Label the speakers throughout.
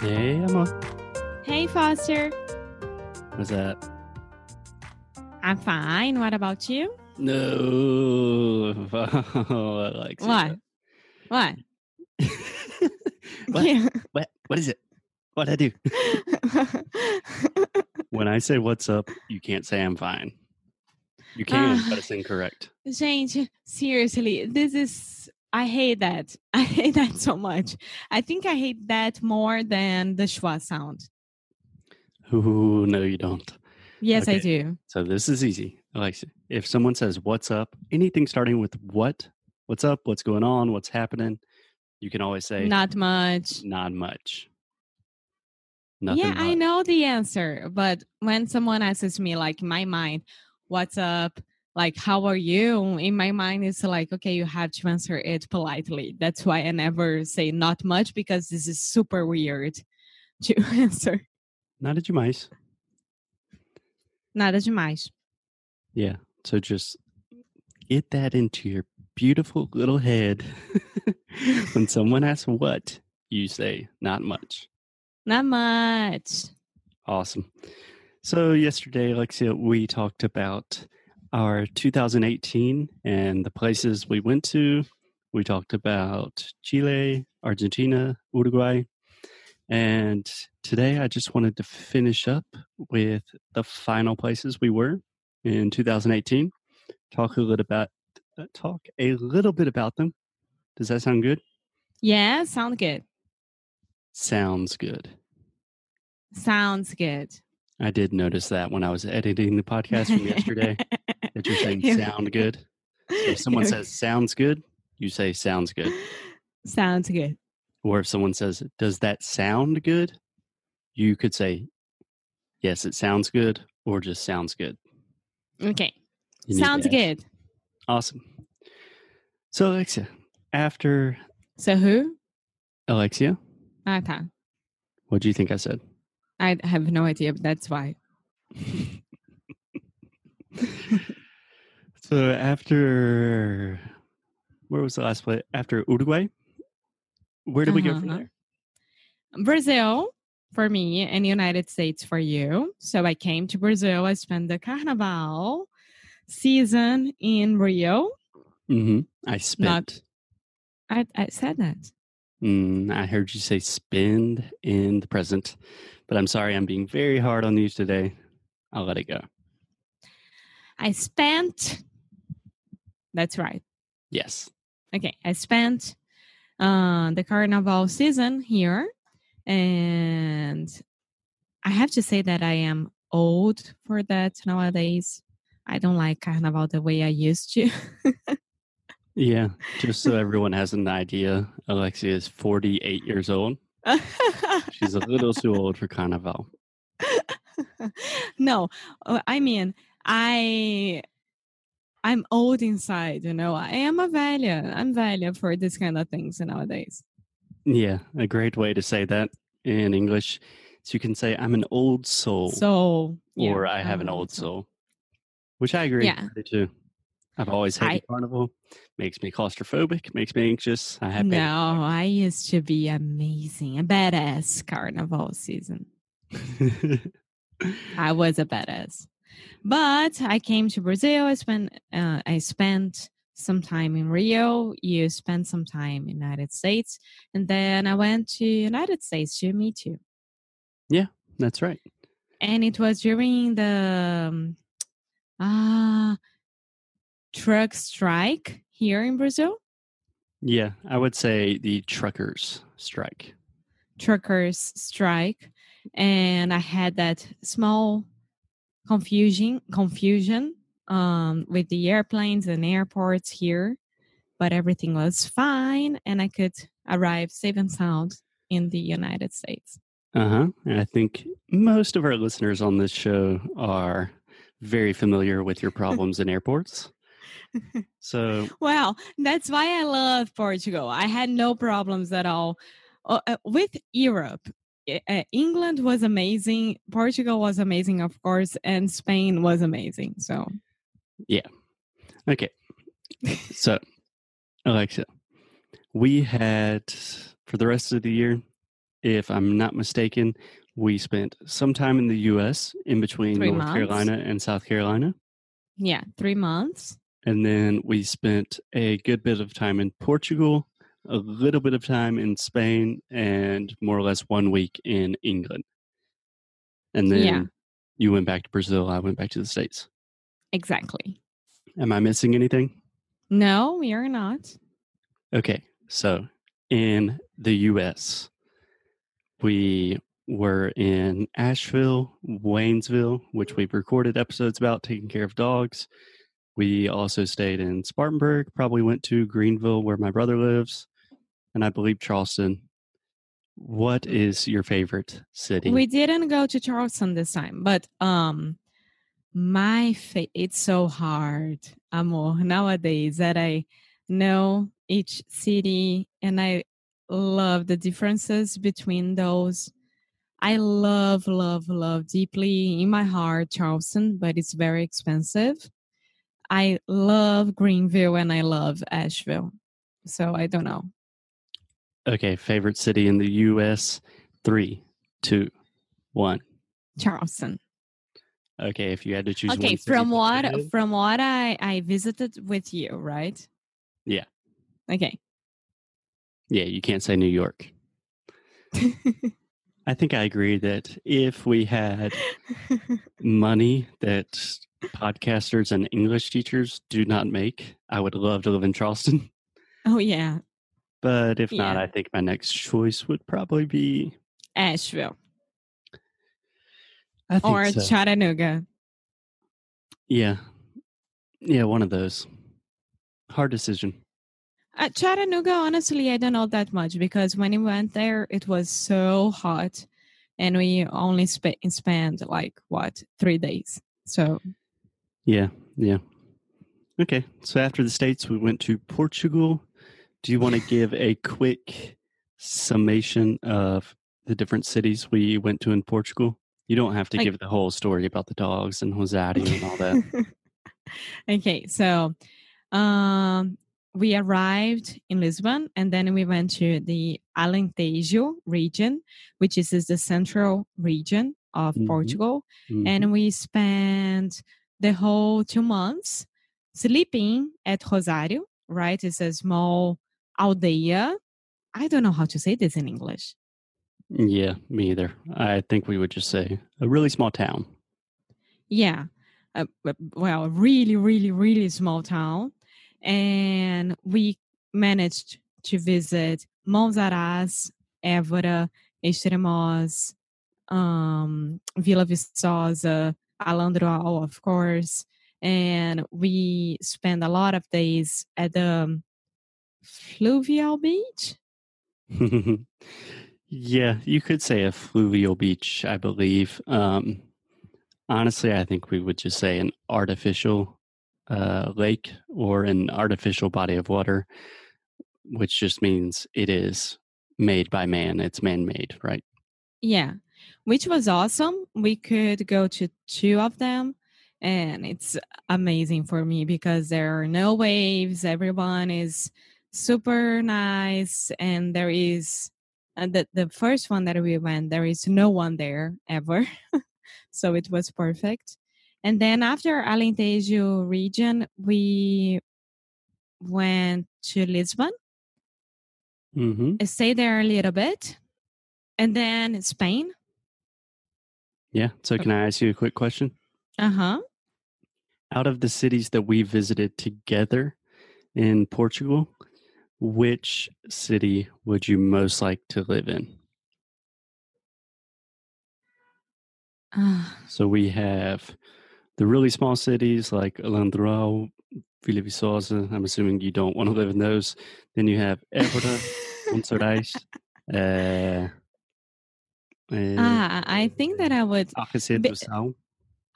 Speaker 1: Hey, Emma.
Speaker 2: Hey, Foster.
Speaker 1: What's up?
Speaker 2: I'm fine. What about you?
Speaker 1: No, Alexia.
Speaker 2: What? What?
Speaker 1: What?
Speaker 2: Yeah.
Speaker 1: What? What is it? What I do? When I say what's up, you can't say I'm fine. You can, but ah. it's incorrect.
Speaker 2: Gente, seriously, this is. I hate that. I hate that so much. I think I hate that more than the schwa sound.
Speaker 1: Ooh, no, you don't.
Speaker 2: Yes, I do.
Speaker 1: So this is easy. Like if someone says what's up, anything starting with what, what's up, what's going on, what's happening, you can always say
Speaker 2: Not much.
Speaker 1: not much. Nothing
Speaker 2: yeah, I know the answer. But when someone asks me, like, in my mind, what's up? Like, how are you? In my mind, it's like, okay, you have to answer it politely. That's why I never say not much because this is super weird to answer.
Speaker 1: Nada demais.
Speaker 2: Nada demais.
Speaker 1: Yeah. So just get that into your beautiful little head. when someone asks what, you say not much.
Speaker 2: Not much.
Speaker 1: Awesome. So yesterday, Alexia, we talked about our 2018 and the places we went to. We talked about Chile, Argentina, Uruguay. And today I just wanted to finish up with the final places we were in 2018. Talk a little about uh, talk a little bit about them. Does that sound good?
Speaker 2: Yeah, sound good.
Speaker 1: Sounds good.
Speaker 2: Sounds good.
Speaker 1: I did notice that when I was editing the podcast from yesterday. That you're saying sound good. So if someone says sounds good, you say sounds good.
Speaker 2: Sounds good.
Speaker 1: Or if someone says, does that sound good? You could say, yes, it sounds good, or just sounds good.
Speaker 2: Okay.
Speaker 1: You
Speaker 2: Sounds good.
Speaker 1: Awesome. So, Alexia, after
Speaker 2: So who?
Speaker 1: Alexia,
Speaker 2: Okay.
Speaker 1: what do you think I said?
Speaker 2: I have no idea, but that's why.
Speaker 1: so, after where was the last place? After Uruguay? Where did we go from
Speaker 2: Uh-huh.
Speaker 1: there?
Speaker 2: Brazil for me and the United States for you. So I came to Brazil. I spent the Carnival season in Rio.
Speaker 1: hmm I spent.
Speaker 2: I, I said that.
Speaker 1: Mm, I heard you say spend in the present, but I'm sorry, I'm being very hard on you today. I'll let it go.
Speaker 2: I spent. That's right.
Speaker 1: Yes.
Speaker 2: Okay. I spent uh, the Carnival season here. And I have to say that I am old for that nowadays. I don't like Carnival the way I used to.
Speaker 1: Yeah. Just so everyone has an idea, Alexia is 48 years old. She's a little too old for Carnival.
Speaker 2: no, uh, I mean, I I'm old inside, you know. I am a velha. I'm velha for this kind of things nowadays.
Speaker 1: Yeah. A great way to say that in English So you can say, I'm an old soul,
Speaker 2: So, yeah,
Speaker 1: or I have
Speaker 2: I'm
Speaker 1: an old soul, which I agree.
Speaker 2: Yeah.
Speaker 1: Too. I've always hated
Speaker 2: I-
Speaker 1: Carnival. Makes me claustrophobic, makes me anxious. I have
Speaker 2: No, I used to be amazing, a badass carnival season. I was a badass. But I came to Brazil. I spent uh, I spent some time in Rio. You spent some time in United States, and then I went to United States to meet you.
Speaker 1: Yeah, that's right.
Speaker 2: And it was during the um, ah truck strike here in Brazil.
Speaker 1: Yeah, I would say the truckers strike.
Speaker 2: Truckers strike, and I had that small confusion confusion um, with the airplanes and airports here, but everything was fine, and I could arrive safe and sound in the United States.
Speaker 1: Uh huh. And I think most of our listeners on this show are very familiar with your problems in airports. So,
Speaker 2: Well, that's why I love Portugal. I had no problems at all uh, uh, with Europe. I- uh, England was amazing. Portugal was amazing, of course, and Spain was amazing. So, yeah.
Speaker 1: okay. So, Alexa, we had for the rest of the year, if I'm not mistaken, we spent some time in the US in between
Speaker 2: Three
Speaker 1: North
Speaker 2: months.
Speaker 1: Carolina and South Carolina.
Speaker 2: yeah, three months.
Speaker 1: And then we spent a good bit of time in Portugal, a little bit of time in Spain, and more or less one week in England. And then
Speaker 2: Yeah.
Speaker 1: you went back to Brazil, I went back to the States.
Speaker 2: Exactly.
Speaker 1: Am I missing anything?
Speaker 2: No, you're not.
Speaker 1: Okay, so in the US, we were in Asheville, Waynesville, which we've recorded episodes about taking care of dogs. We also stayed in Spartanburg, probably went to Greenville, where my brother lives, and I believe Charleston. What is your favorite city?
Speaker 2: We didn't go to Charleston this time, but um my fa- it's so hard, amor, nowadays that I know each city and I love the differences between those. I love, love, love deeply in my heart Charleston, but it's very expensive. I love Greenville and I love Asheville. So I don't know.
Speaker 1: okay, favorite city in the US? Three, two, one.
Speaker 2: Charleston.
Speaker 1: Okay, if you had to choose one
Speaker 2: okay from what from what i i visited with you right
Speaker 1: Yeah.
Speaker 2: okay
Speaker 1: Yeah, you can't say New York. I think I agree that if we had money that podcasters and English teachers do not make, I would love to live in Charleston.
Speaker 2: oh yeah
Speaker 1: But if not, I think my next choice would probably be
Speaker 2: asheville
Speaker 1: I think
Speaker 2: or
Speaker 1: so.
Speaker 2: chattanooga
Speaker 1: yeah, yeah, one of those. Hard decision.
Speaker 2: At chattanooga honestly i don't know that much because when we went there it was so hot and we only sp- spent like what three days so
Speaker 1: Yeah, yeah. Okay, so after the states, we went to Portugal. Do you want to give a quick summation of the different cities we went to in Portugal? You don't have to
Speaker 2: Like-
Speaker 1: give the whole story about the dogs and Rosario and all that.
Speaker 2: okay, so um, we arrived in Lisbon and then we went to the Alentejo region, which is, is the central region of
Speaker 1: Mhm.
Speaker 2: Portugal.
Speaker 1: Mhm.
Speaker 2: And we spent the whole two months sleeping at Rosário, right? It's a small aldeia. I don't know how to say this in English.
Speaker 1: yeah, me either. I think we would just say a really small town.
Speaker 2: Yeah. Uh, well, a really, really, really small town. And we managed to visit Monsaraz, Évora, Estremoz, um, Vila Viçosa, Alandroal, of course. And we spend a lot of days at the fluvial beach.
Speaker 1: yeah, you could say a fluvial beach, I believe. Um, honestly, I think we would just say an artificial uh, lake or an artificial body of water, which just means it is made by man. It's man made, right?
Speaker 2: Yeah, which was awesome. We could go to two of them, and it's amazing for me because there are no waves. Everyone is super nice, and there is uh, the the first one that we went. There is no one there ever, so it was perfect. And then after Alentejo region, we went to Lisbon
Speaker 1: hmm
Speaker 2: stay there a little bit and then spain
Speaker 1: Yeah. So, can I ask you a quick question?
Speaker 2: uh-huh
Speaker 1: Out of the cities that we visited together in Portugal, which city would you most like to live in?
Speaker 2: Ah,
Speaker 1: So we have the really small cities like Alandrau, Vila Viçosa. I'm assuming you don't want to live in those. Then you have Évora, Monsaraz, uh, And
Speaker 2: Ah, I think that I would
Speaker 1: Alcácer do Sal.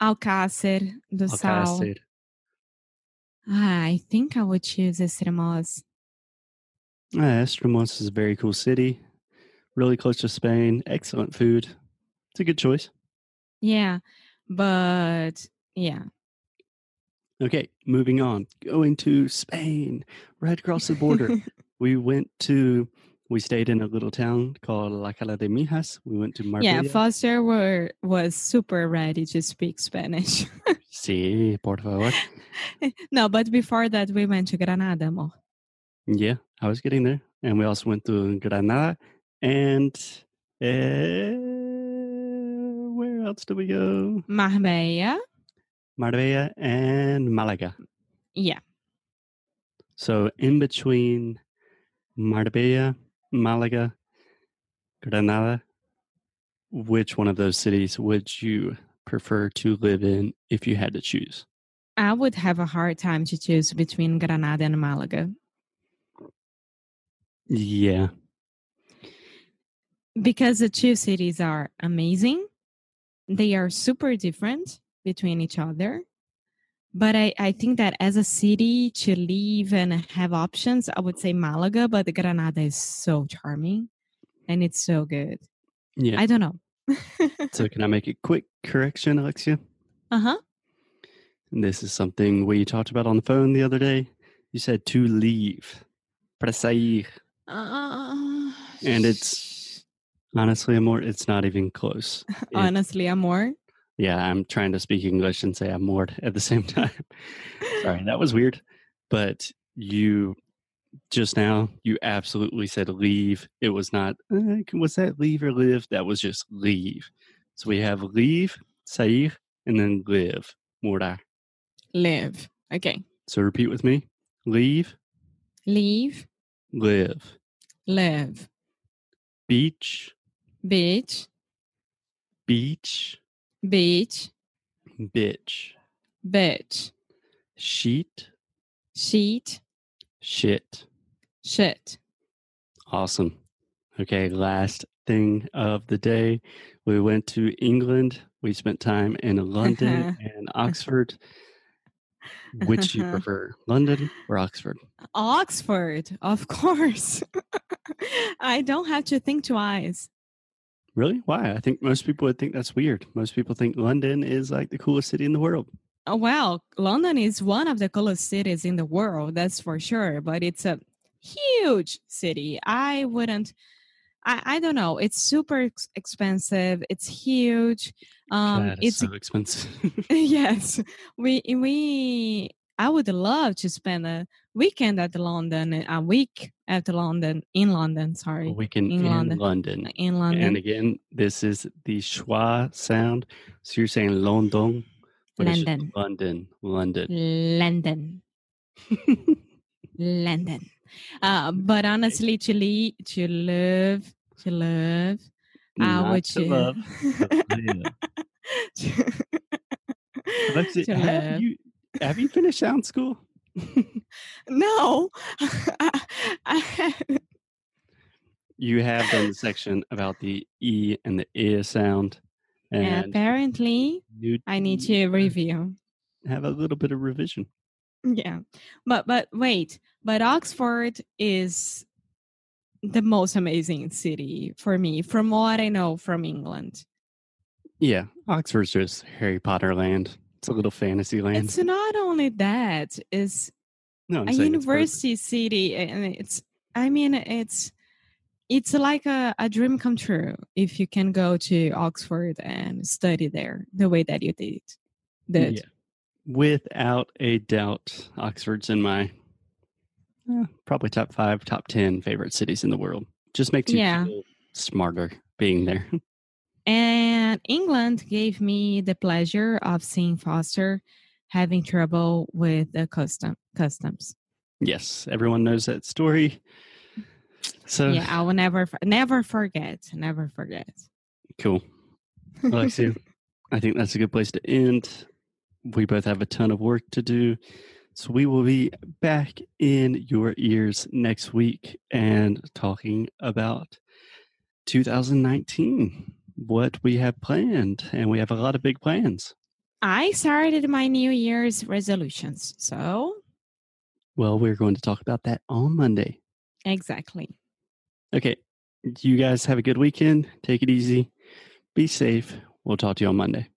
Speaker 2: Alcácer do Sal.
Speaker 1: Alcácer.
Speaker 2: Ah, I think I would choose Estremoz.
Speaker 1: Ah, Estremoz is a very cool city. Really close to Spain. Excellent food. It's a good choice.
Speaker 2: Yeah, but yeah.
Speaker 1: Okay, moving on. Going to Spain, right across the border. we went to, we stayed in a little town called La Cala de Mijas. We went to Marbella.
Speaker 2: Yeah, Foster were was super ready to speak Spanish.
Speaker 1: Sí, por favor.
Speaker 2: no, but before that we went to Granada more.
Speaker 1: Yeah, I was getting there. And we also went to Granada. And uh, where else did we go?
Speaker 2: Marbella.
Speaker 1: Marbella and Malaga.
Speaker 2: Yeah.
Speaker 1: So in between Marbella, Malaga, Granada, which one of those cities would you prefer to live in if you had to choose?
Speaker 2: I would have a hard time to choose between Granada and Malaga
Speaker 1: Yeah.
Speaker 2: because the two cities are amazing. They are super different between each other. But I, I think that as a city to live and have options, I would say Malaga, but Granada is so charming and it's so good.
Speaker 1: Yeah.
Speaker 2: I don't know.
Speaker 1: so can I make a quick correction, Alexia?
Speaker 2: uh huh.
Speaker 1: This is something we talked about on the phone the other day. You said to leave. Para sair.
Speaker 2: Uh,
Speaker 1: And it's- Honestly, amor, it's not even close. It-
Speaker 2: honestly, Amor.
Speaker 1: Yeah, I'm trying to speak English and say amor at the same time. Sorry, that was weird. But you just now, you absolutely said leave. It was not, uh, was that leave or live? That was just leave. So we have leave, sair, and then live, morar.
Speaker 2: Live. Okay.
Speaker 1: So repeat with me leave,
Speaker 2: Leave.
Speaker 1: live,
Speaker 2: Live.
Speaker 1: beach,
Speaker 2: Beach.
Speaker 1: beach,
Speaker 2: Beach.
Speaker 1: bitch,
Speaker 2: Bitch.
Speaker 1: sheet,
Speaker 2: Sheet.
Speaker 1: shit.
Speaker 2: Shit.
Speaker 1: Awesome. Okay, last thing of the day. We went to England. We spent time in London and Oxford. Which do you prefer, London or Oxford?
Speaker 2: Oxford, of course. I don't have to think twice.
Speaker 1: Really? Why? I think most people would think that's weird. Most people think London is like the coolest city in the world.
Speaker 2: Oh, well, London is one of the coolest cities in the world, that's for sure. But it's a huge city. I wouldn't. I, I don't know. It's super ex- expensive. It's huge. Um,
Speaker 1: God, it's
Speaker 2: it's
Speaker 1: so expensive.
Speaker 2: yes. We we. I would love to spend a weekend at London, a week at London in London.
Speaker 1: a
Speaker 2: Sorry,
Speaker 1: weekend
Speaker 2: in
Speaker 1: in
Speaker 2: London.
Speaker 1: London.
Speaker 2: in London.
Speaker 1: And again, this is the schwa sound. So you're saying London, but it's just
Speaker 2: London.
Speaker 1: London, London.
Speaker 2: London. London. Uh, but honestly, to live, to live, to live, I would
Speaker 1: to love, but live. Alexia,
Speaker 2: to
Speaker 1: have
Speaker 2: live.
Speaker 1: you have you finished sound school?
Speaker 2: No, I, I,
Speaker 1: You have done the section about the e and the i sound, and
Speaker 2: apparently I need to review.
Speaker 1: have a little bit of revision.
Speaker 2: Yeah, but but wait, but Oxford is the most amazing city for me, from what I know from England.
Speaker 1: Yeah, Oxford's just Harry Potter land. It's a little fantasy land.
Speaker 2: It's not only that; it's
Speaker 1: no, I'm
Speaker 2: a university city and it's i mean it's it's like a, a dream come true if you can go to oxford and study there the way that you did did
Speaker 1: Yeah. Without a doubt, Oxford's in my eh, probably top five, top ten favorite cities in the world. Just makes you
Speaker 2: Yeah.
Speaker 1: feel smarter being there.
Speaker 2: and england gave me the pleasure of seeing foster having trouble with the custom customs
Speaker 1: yes, everyone knows that story. So
Speaker 2: yeah i will never never forget never forget
Speaker 1: cool. Alexia, I think that's a good place to end. We both have a ton of work to do. So we will be back in your ears next week and talking about 2019. What we have planned, and we have a lot of big plans.
Speaker 2: I started my New Year's resolutions. So,
Speaker 1: Well, we're going to talk about that on Monday.
Speaker 2: exactly.
Speaker 1: Okay. You guys have a good weekend. Take it easy. Be safe. We'll talk to you on Monday.